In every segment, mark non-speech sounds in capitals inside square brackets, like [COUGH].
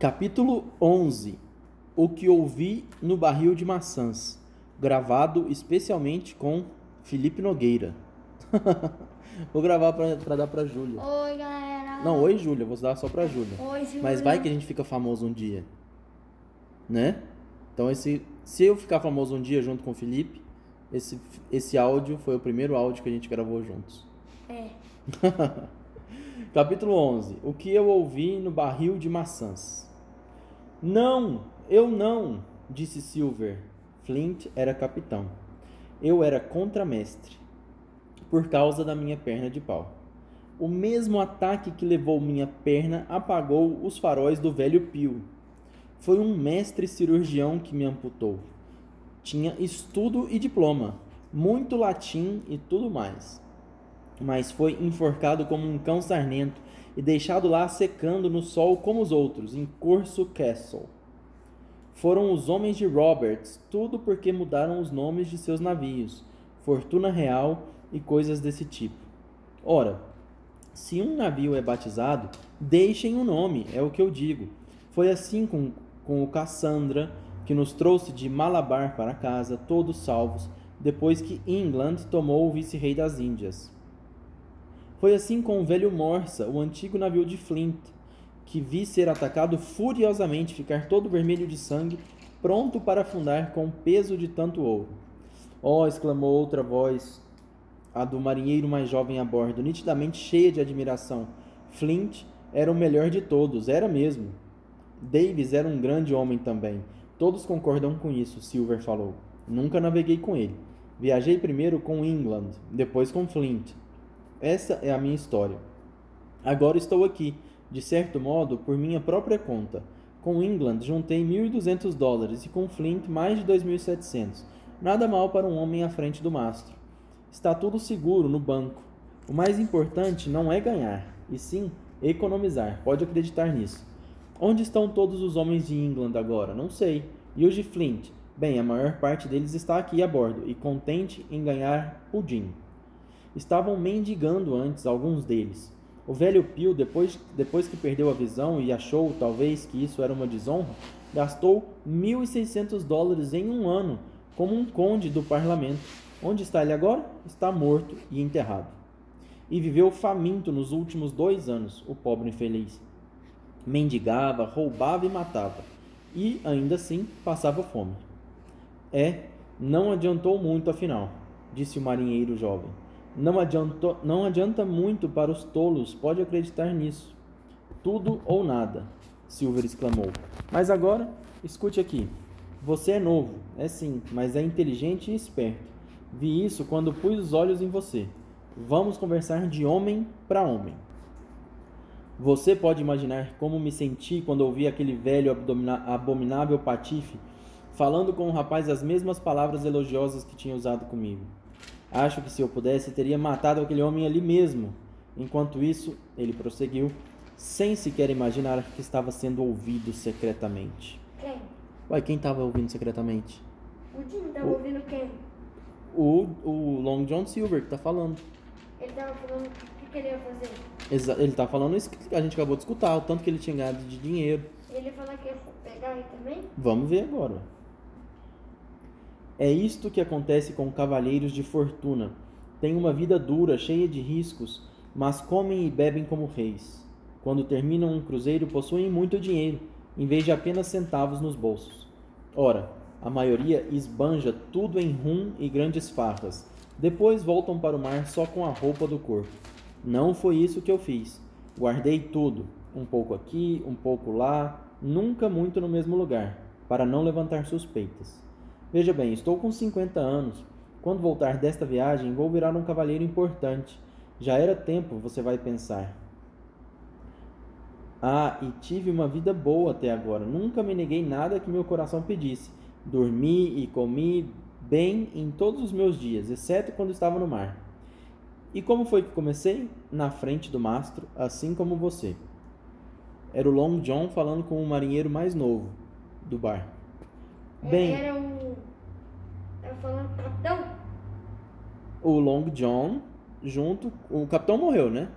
Capítulo 11 O que ouvi no barril de maçãs. Gravado especialmente com Felipe Nogueira. [LAUGHS] Vou gravar pra, pra dar pra Júlia. Oi, galera. Não, oi Júlia, vou dar só pra Júlia. Oi, Júlia. Mas vai que a gente fica famoso um dia. Né? Então esse, se eu ficar famoso um dia junto com o Felipe, esse, esse áudio foi o primeiro áudio que a gente gravou juntos. É. [LAUGHS] Capítulo 11. O que eu ouvi no barril de maçãs. Não, eu não, disse Silver. Flint era capitão. Eu era contramestre, por causa da minha perna de pau. O mesmo ataque que levou minha perna apagou os faróis do velho Pio. Foi um mestre cirurgião que me amputou. Tinha estudo e diploma, muito latim e tudo mais. Mas foi enforcado como um cão sarnento e deixado lá secando no sol como os outros, em Corso Castle. Foram os homens de Roberts, tudo porque mudaram os nomes de seus navios, fortuna real e coisas desse tipo. Ora, se um navio é batizado, deixem o nome, é o que eu digo. Foi assim com, com o Cassandra, que nos trouxe de Malabar para casa, todos salvos, depois que England tomou o vice-rei das Índias. Foi assim com o velho Morsa, o antigo navio de Flint, que vi ser atacado furiosamente, ficar todo vermelho de sangue, pronto para afundar com o peso de tanto ouro. Oh! exclamou outra voz, a do marinheiro mais jovem a bordo, nitidamente cheia de admiração. Flint era o melhor de todos, era mesmo. Davis era um grande homem também. Todos concordam com isso, Silver falou. Nunca naveguei com ele. Viajei primeiro com England, depois com Flint. Essa é a minha história. Agora estou aqui, de certo modo, por minha própria conta. Com England juntei 1.200 dólares e com Flint mais de 2.700. Nada mal para um homem à frente do mastro. Está tudo seguro no banco. O mais importante não é ganhar, e sim economizar. Pode acreditar nisso. Onde estão todos os homens de England agora? Não sei. E os de Flint? Bem, a maior parte deles está aqui a bordo e contente em ganhar pudim. Estavam mendigando antes alguns deles. O velho Pio, depois, depois que perdeu a visão e achou talvez que isso era uma desonra, gastou 1.600 dólares em um ano como um conde do parlamento. Onde está ele agora? Está morto e enterrado. E viveu faminto nos últimos dois anos, o pobre infeliz. Mendigava, roubava e matava, e ainda assim passava fome. É, não adiantou muito afinal, disse o marinheiro jovem. Não, não adianta muito para os tolos, pode acreditar nisso. Tudo ou nada, Silver exclamou. Mas agora, escute aqui. Você é novo, é sim, mas é inteligente e esperto. Vi isso quando pus os olhos em você. Vamos conversar de homem para homem. Você pode imaginar como me senti quando ouvi aquele velho abominável patife falando com o rapaz as mesmas palavras elogiosas que tinha usado comigo. Acho que se eu pudesse, teria matado aquele homem ali mesmo. Enquanto isso, ele prosseguiu, sem sequer imaginar que estava sendo ouvido secretamente. Quem? Uai, quem estava ouvindo secretamente? O Jim tava O- ouvindo quem? O, o Long John Silver que tá falando. Ele tava falando o que, que ele ia fazer. Exa- Ele tá falando isso que a gente acabou de escutar, o tanto que ele tinha ganhado de dinheiro. Ele falou que ia pegar aí também? Vamos ver agora. É isto que acontece com cavalheiros de fortuna. Têm uma vida dura, cheia de riscos, mas comem e bebem como reis. Quando terminam um cruzeiro, possuem muito dinheiro, em vez de apenas centavos nos bolsos. Ora, a maioria esbanja tudo em rum e grandes farras. Depois voltam para o mar só com a roupa do corpo. Não foi isso que eu fiz. Guardei tudo, um pouco aqui, um pouco lá, nunca muito no mesmo lugar, para não levantar suspeitas. Veja bem, estou com 50 anos. Quando voltar desta viagem, vou virar um cavalheiro importante. Já era tempo, você vai pensar. Ah, e tive uma vida boa até agora. Nunca me neguei nada que meu coração pedisse. Dormi e comi bem em todos os meus dias, exceto quando estava no mar. E como foi que comecei? Na frente do mastro, assim como você. Era o Long John falando com o marinheiro mais novo do bar. Bem, era o. Falando capitão? o Long John junto. O capitão morreu, né?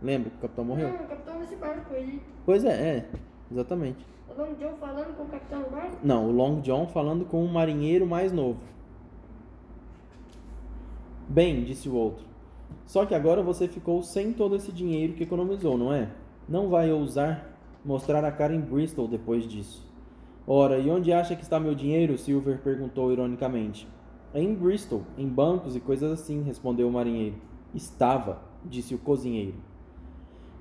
Lembra que o capitão morreu? Não, o capitão desse barco aí. Pois é, é. exatamente. O Long John falando com o capitão do barco? Não, o Long John falando com um marinheiro mais novo. Bem, disse o outro. Só que agora você ficou sem todo esse dinheiro que economizou, não é? Não vai ousar mostrar a cara em Bristol depois disso. Ora, e onde acha que está meu dinheiro? Silver perguntou ironicamente. Em Bristol, em bancos e coisas assim, respondeu o marinheiro. Estava, disse o cozinheiro.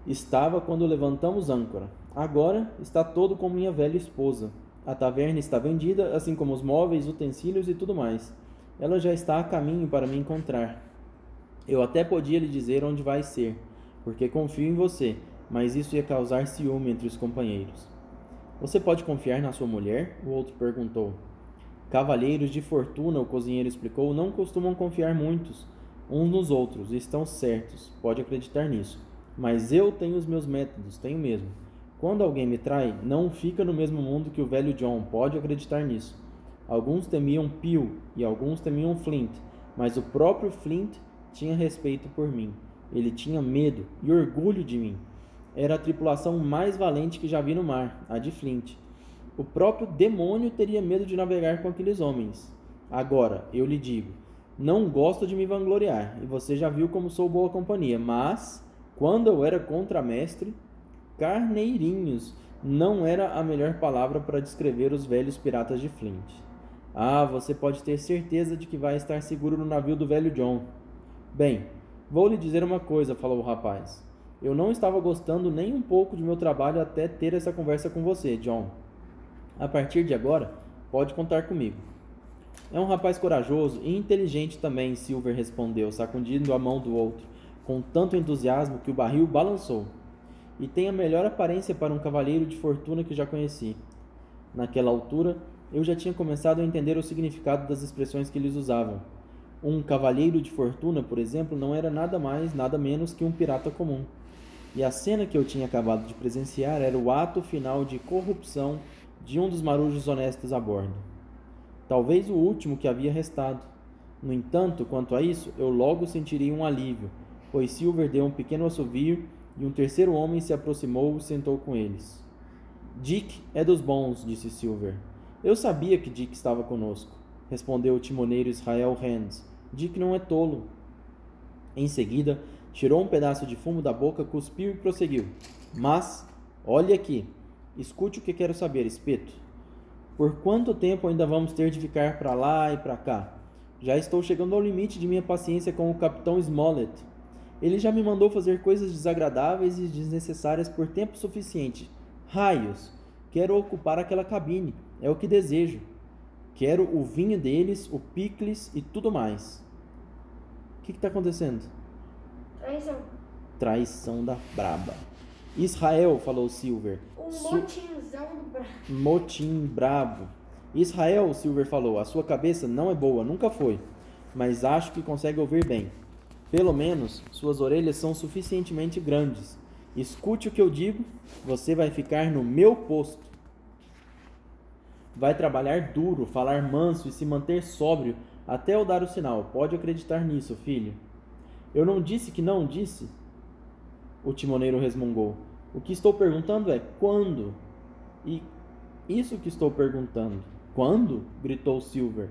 Estava quando levantamos âncora. Agora está todo com minha velha esposa. A taverna está vendida, assim como os móveis, utensílios e tudo mais. Ela já está a caminho para me encontrar. Eu até podia lhe dizer onde vai ser, porque confio em você, mas isso ia causar ciúme entre os companheiros. Você pode confiar na sua mulher? O outro perguntou. Cavalheiros de fortuna, o cozinheiro explicou, não costumam confiar muitos uns nos outros, estão certos, pode acreditar nisso. Mas eu tenho os meus métodos, tenho mesmo. Quando alguém me trai, não fica no mesmo mundo que o velho John, pode acreditar nisso. Alguns temiam Peel e alguns temiam Flint, mas o próprio Flint tinha respeito por mim. Ele tinha medo e orgulho de mim. Era a tripulação mais valente que já vi no mar, a de Flint. O próprio demônio teria medo de navegar com aqueles homens. Agora, eu lhe digo, não gosto de me vangloriar, e você já viu como sou boa companhia, mas quando eu era contramestre, carneirinhos não era a melhor palavra para descrever os velhos piratas de Flint. Ah, você pode ter certeza de que vai estar seguro no navio do velho John. Bem, vou lhe dizer uma coisa, falou o rapaz. Eu não estava gostando nem um pouco de meu trabalho até ter essa conversa com você, John. A partir de agora, pode contar comigo. É um rapaz corajoso e inteligente também, Silver respondeu, sacudindo a mão do outro, com tanto entusiasmo que o barril balançou. E tem a melhor aparência para um cavalheiro de fortuna que já conheci. Naquela altura, eu já tinha começado a entender o significado das expressões que eles usavam. Um cavalheiro de fortuna, por exemplo, não era nada mais, nada menos que um pirata comum. E a cena que eu tinha acabado de presenciar era o ato final de corrupção de um dos marujos honestos a bordo. Talvez o último que havia restado. No entanto, quanto a isso, eu logo sentiria um alívio, pois Silver deu um pequeno assovio e um terceiro homem se aproximou e sentou com eles. Dick é dos bons, disse Silver. Eu sabia que Dick estava conosco, respondeu o timoneiro Israel Hands. Dick não é tolo. Em seguida, tirou um pedaço de fumo da boca, cuspiu e prosseguiu. Mas, olhe aqui, escute o que quero saber, espeto. Por quanto tempo ainda vamos ter de ficar para lá e para cá? Já estou chegando ao limite de minha paciência com o capitão Smollett. Ele já me mandou fazer coisas desagradáveis e desnecessárias por tempo suficiente. Raios! Quero ocupar aquela cabine. É o que desejo. Quero o vinho deles, o picles e tudo mais. O que está acontecendo? Traição. Traição da braba. Israel, falou Silver. Um Su- motinzão do braço. Motim brabo. Israel, Silver falou, a sua cabeça não é boa, nunca foi, mas acho que consegue ouvir bem. Pelo menos suas orelhas são suficientemente grandes. Escute o que eu digo, você vai ficar no meu posto. Vai trabalhar duro, falar manso e se manter sóbrio até eu dar o sinal. Pode acreditar nisso, filho. Eu não disse que não disse? O timoneiro resmungou. O que estou perguntando é quando? E isso que estou perguntando. Quando? gritou Silver.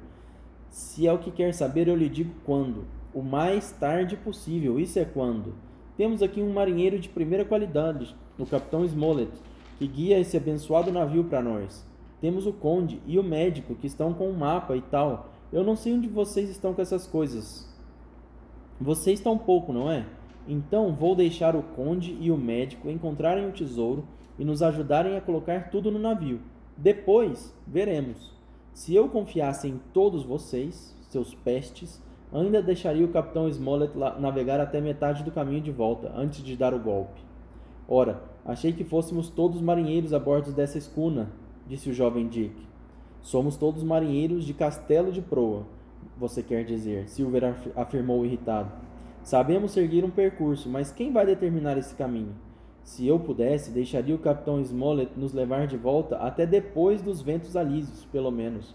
Se é o que quer saber, eu lhe digo quando. O mais tarde possível. Isso é quando. Temos aqui um marinheiro de primeira qualidade, o capitão Smollett, que guia esse abençoado navio para nós. Temos o conde e o médico que estão com o mapa e tal. Eu não sei onde vocês estão com essas coisas. Você está um pouco, não é? Então vou deixar o conde e o médico encontrarem o tesouro e nos ajudarem a colocar tudo no navio. Depois veremos. Se eu confiasse em todos vocês, seus pestes, ainda deixaria o capitão Smollett navegar até metade do caminho de volta, antes de dar o golpe. Ora, achei que fôssemos todos marinheiros a bordo dessa escuna, disse o jovem Dick. Somos todos marinheiros de Castelo de Proa, você quer dizer, Silver af- afirmou irritado. Sabemos seguir um percurso, mas quem vai determinar esse caminho? Se eu pudesse, deixaria o capitão Smollett nos levar de volta até depois dos ventos alísios, pelo menos.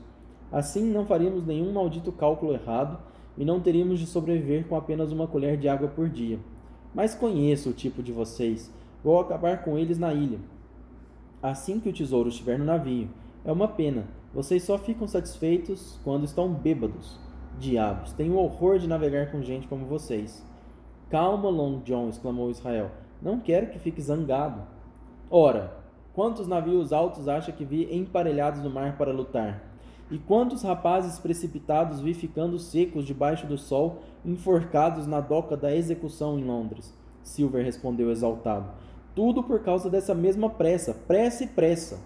Assim não faríamos nenhum maldito cálculo errado e não teríamos de sobreviver com apenas uma colher de água por dia. Mas conheço o tipo de vocês. Vou acabar com eles na ilha. assim que o tesouro estiver no navio. É uma pena. Vocês só ficam satisfeitos quando estão bêbados. Diabos, tenho horror de navegar com gente como vocês. Calma, Long John, exclamou Israel. Não quero que fique zangado. Ora, quantos navios altos acha que vi emparelhados no mar para lutar? E quantos rapazes precipitados vi ficando secos debaixo do sol, enforcados na doca da execução em Londres? Silver respondeu exaltado. Tudo por causa dessa mesma pressa, pressa e pressa.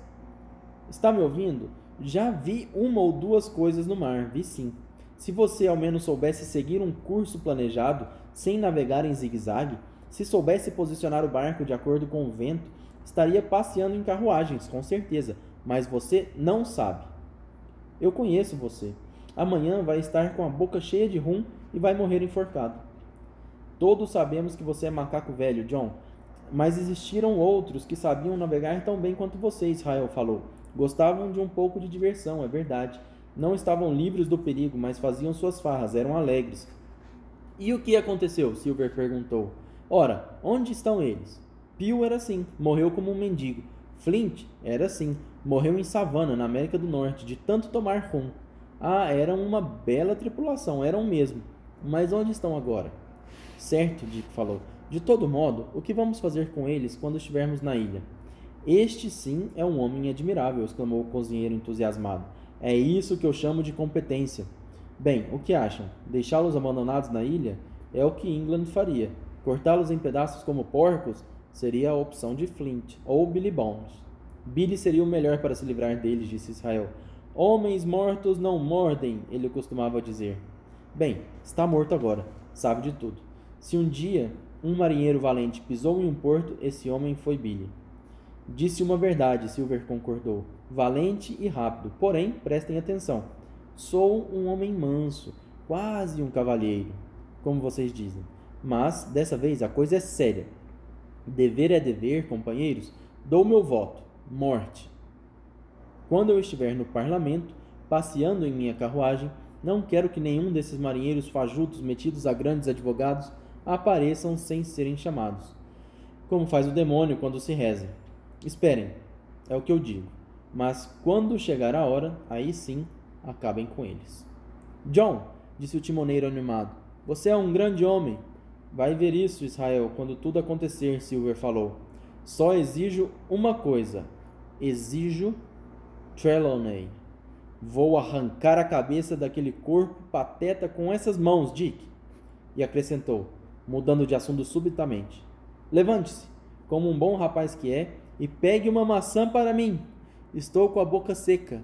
Está me ouvindo? Já vi uma ou duas coisas no mar, vi sim. Se você ao menos soubesse seguir um curso planejado, sem navegar em zigue-zague, se soubesse posicionar o barco de acordo com o vento, estaria passeando em carruagens, com certeza, mas você não sabe. Eu conheço você. Amanhã vai estar com a boca cheia de rum e vai morrer enforcado. Todos sabemos que você é macaco velho, John, mas existiram outros que sabiam navegar tão bem quanto você, Israel falou. Gostavam de um pouco de diversão, é verdade. Não estavam livres do perigo, mas faziam suas farras, eram alegres. E o que aconteceu? Silver perguntou. Ora, onde estão eles? Pio era assim, morreu como um mendigo. Flint era assim, morreu em Savannah, na América do Norte, de tanto tomar rum. Ah, eram uma bela tripulação, eram mesmo. Mas onde estão agora? Certo, Dick falou. De todo modo, o que vamos fazer com eles quando estivermos na ilha? Este sim é um homem admirável, exclamou o cozinheiro entusiasmado. É isso que eu chamo de competência. Bem, o que acham? Deixá-los abandonados na ilha? É o que England faria. Cortá-los em pedaços como porcos seria a opção de Flint ou Billy Bones. Billy seria o melhor para se livrar deles, disse Israel. Homens mortos não mordem, ele costumava dizer. Bem, está morto agora, sabe de tudo. Se um dia um marinheiro valente pisou em um porto, esse homem foi Billy. Disse uma verdade, Silver concordou. Valente e rápido. Porém, prestem atenção. Sou um homem manso, quase um cavalheiro, como vocês dizem. Mas, dessa vez, a coisa é séria. Dever é dever, companheiros. Dou meu voto. Morte. Quando eu estiver no parlamento, passeando em minha carruagem, não quero que nenhum desses marinheiros fajutos metidos a grandes advogados apareçam sem serem chamados. Como faz o demônio quando se reza. Esperem, é o que eu digo. Mas quando chegar a hora, aí sim, acabem com eles. John, disse o timoneiro animado, você é um grande homem. Vai ver isso, Israel, quando tudo acontecer, Silver falou. Só exijo uma coisa. Exijo Trelawney. Vou arrancar a cabeça daquele corpo pateta com essas mãos, Dick. E acrescentou, mudando de assunto subitamente. Levante-se, como um bom rapaz que é, e pegue uma maçã para mim. Estou com a boca seca.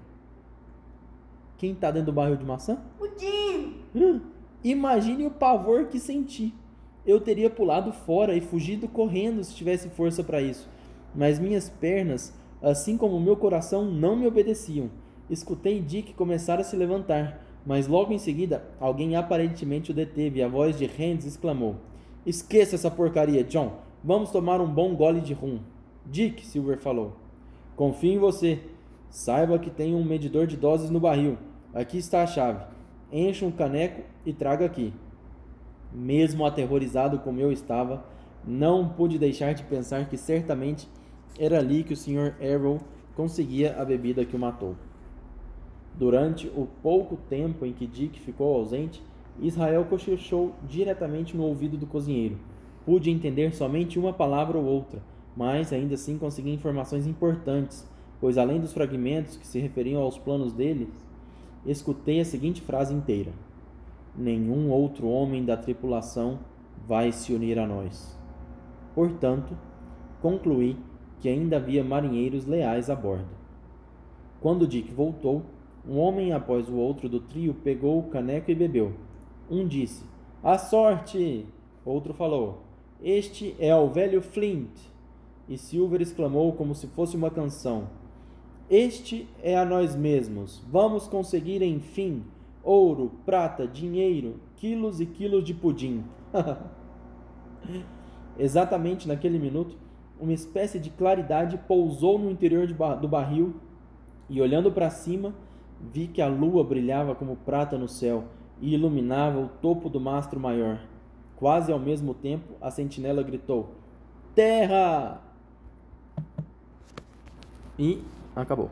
Quem está dentro do barril de maçã? O Jim! Hum, imagine o pavor que senti. Eu teria pulado fora e fugido correndo se tivesse força para isso. Mas minhas pernas, assim como meu coração, não me obedeciam. Escutei Dick começar a se levantar, mas logo em seguida alguém aparentemente o deteve e a voz de Hands exclamou: Esqueça essa porcaria, John. Vamos tomar um bom gole de rum. Dick, Silver falou. Confio em você. Saiba que tem um medidor de doses no barril. Aqui está a chave. Encha um caneco e traga aqui. Mesmo aterrorizado como eu estava, não pude deixar de pensar que certamente era ali que o Sr. Arrow conseguia a bebida que o matou. Durante o pouco tempo em que Dick ficou ausente, Israel cochichou diretamente no ouvido do cozinheiro. Pude entender somente uma palavra ou outra, mas ainda assim consegui informações importantes, pois além dos fragmentos que se referiam aos planos deles, escutei a seguinte frase inteira: Nenhum outro homem da tripulação vai se unir a nós. Portanto, concluí que ainda havia marinheiros leais a bordo. Quando Dick voltou, um homem após o outro do trio pegou o caneco e bebeu. Um disse: A sorte! Outro falou: Este é o velho Flint. E Silver exclamou como se fosse uma canção: Este é a nós mesmos. Vamos conseguir, enfim, ouro, prata, dinheiro, quilos e quilos de pudim. [LAUGHS] Exatamente naquele minuto, uma espécie de claridade pousou no interior do barril e, olhando para cima, vi que a lua brilhava como prata no céu e iluminava o topo do mastro maior. Quase ao mesmo tempo, a sentinela gritou: Terra! E acabou.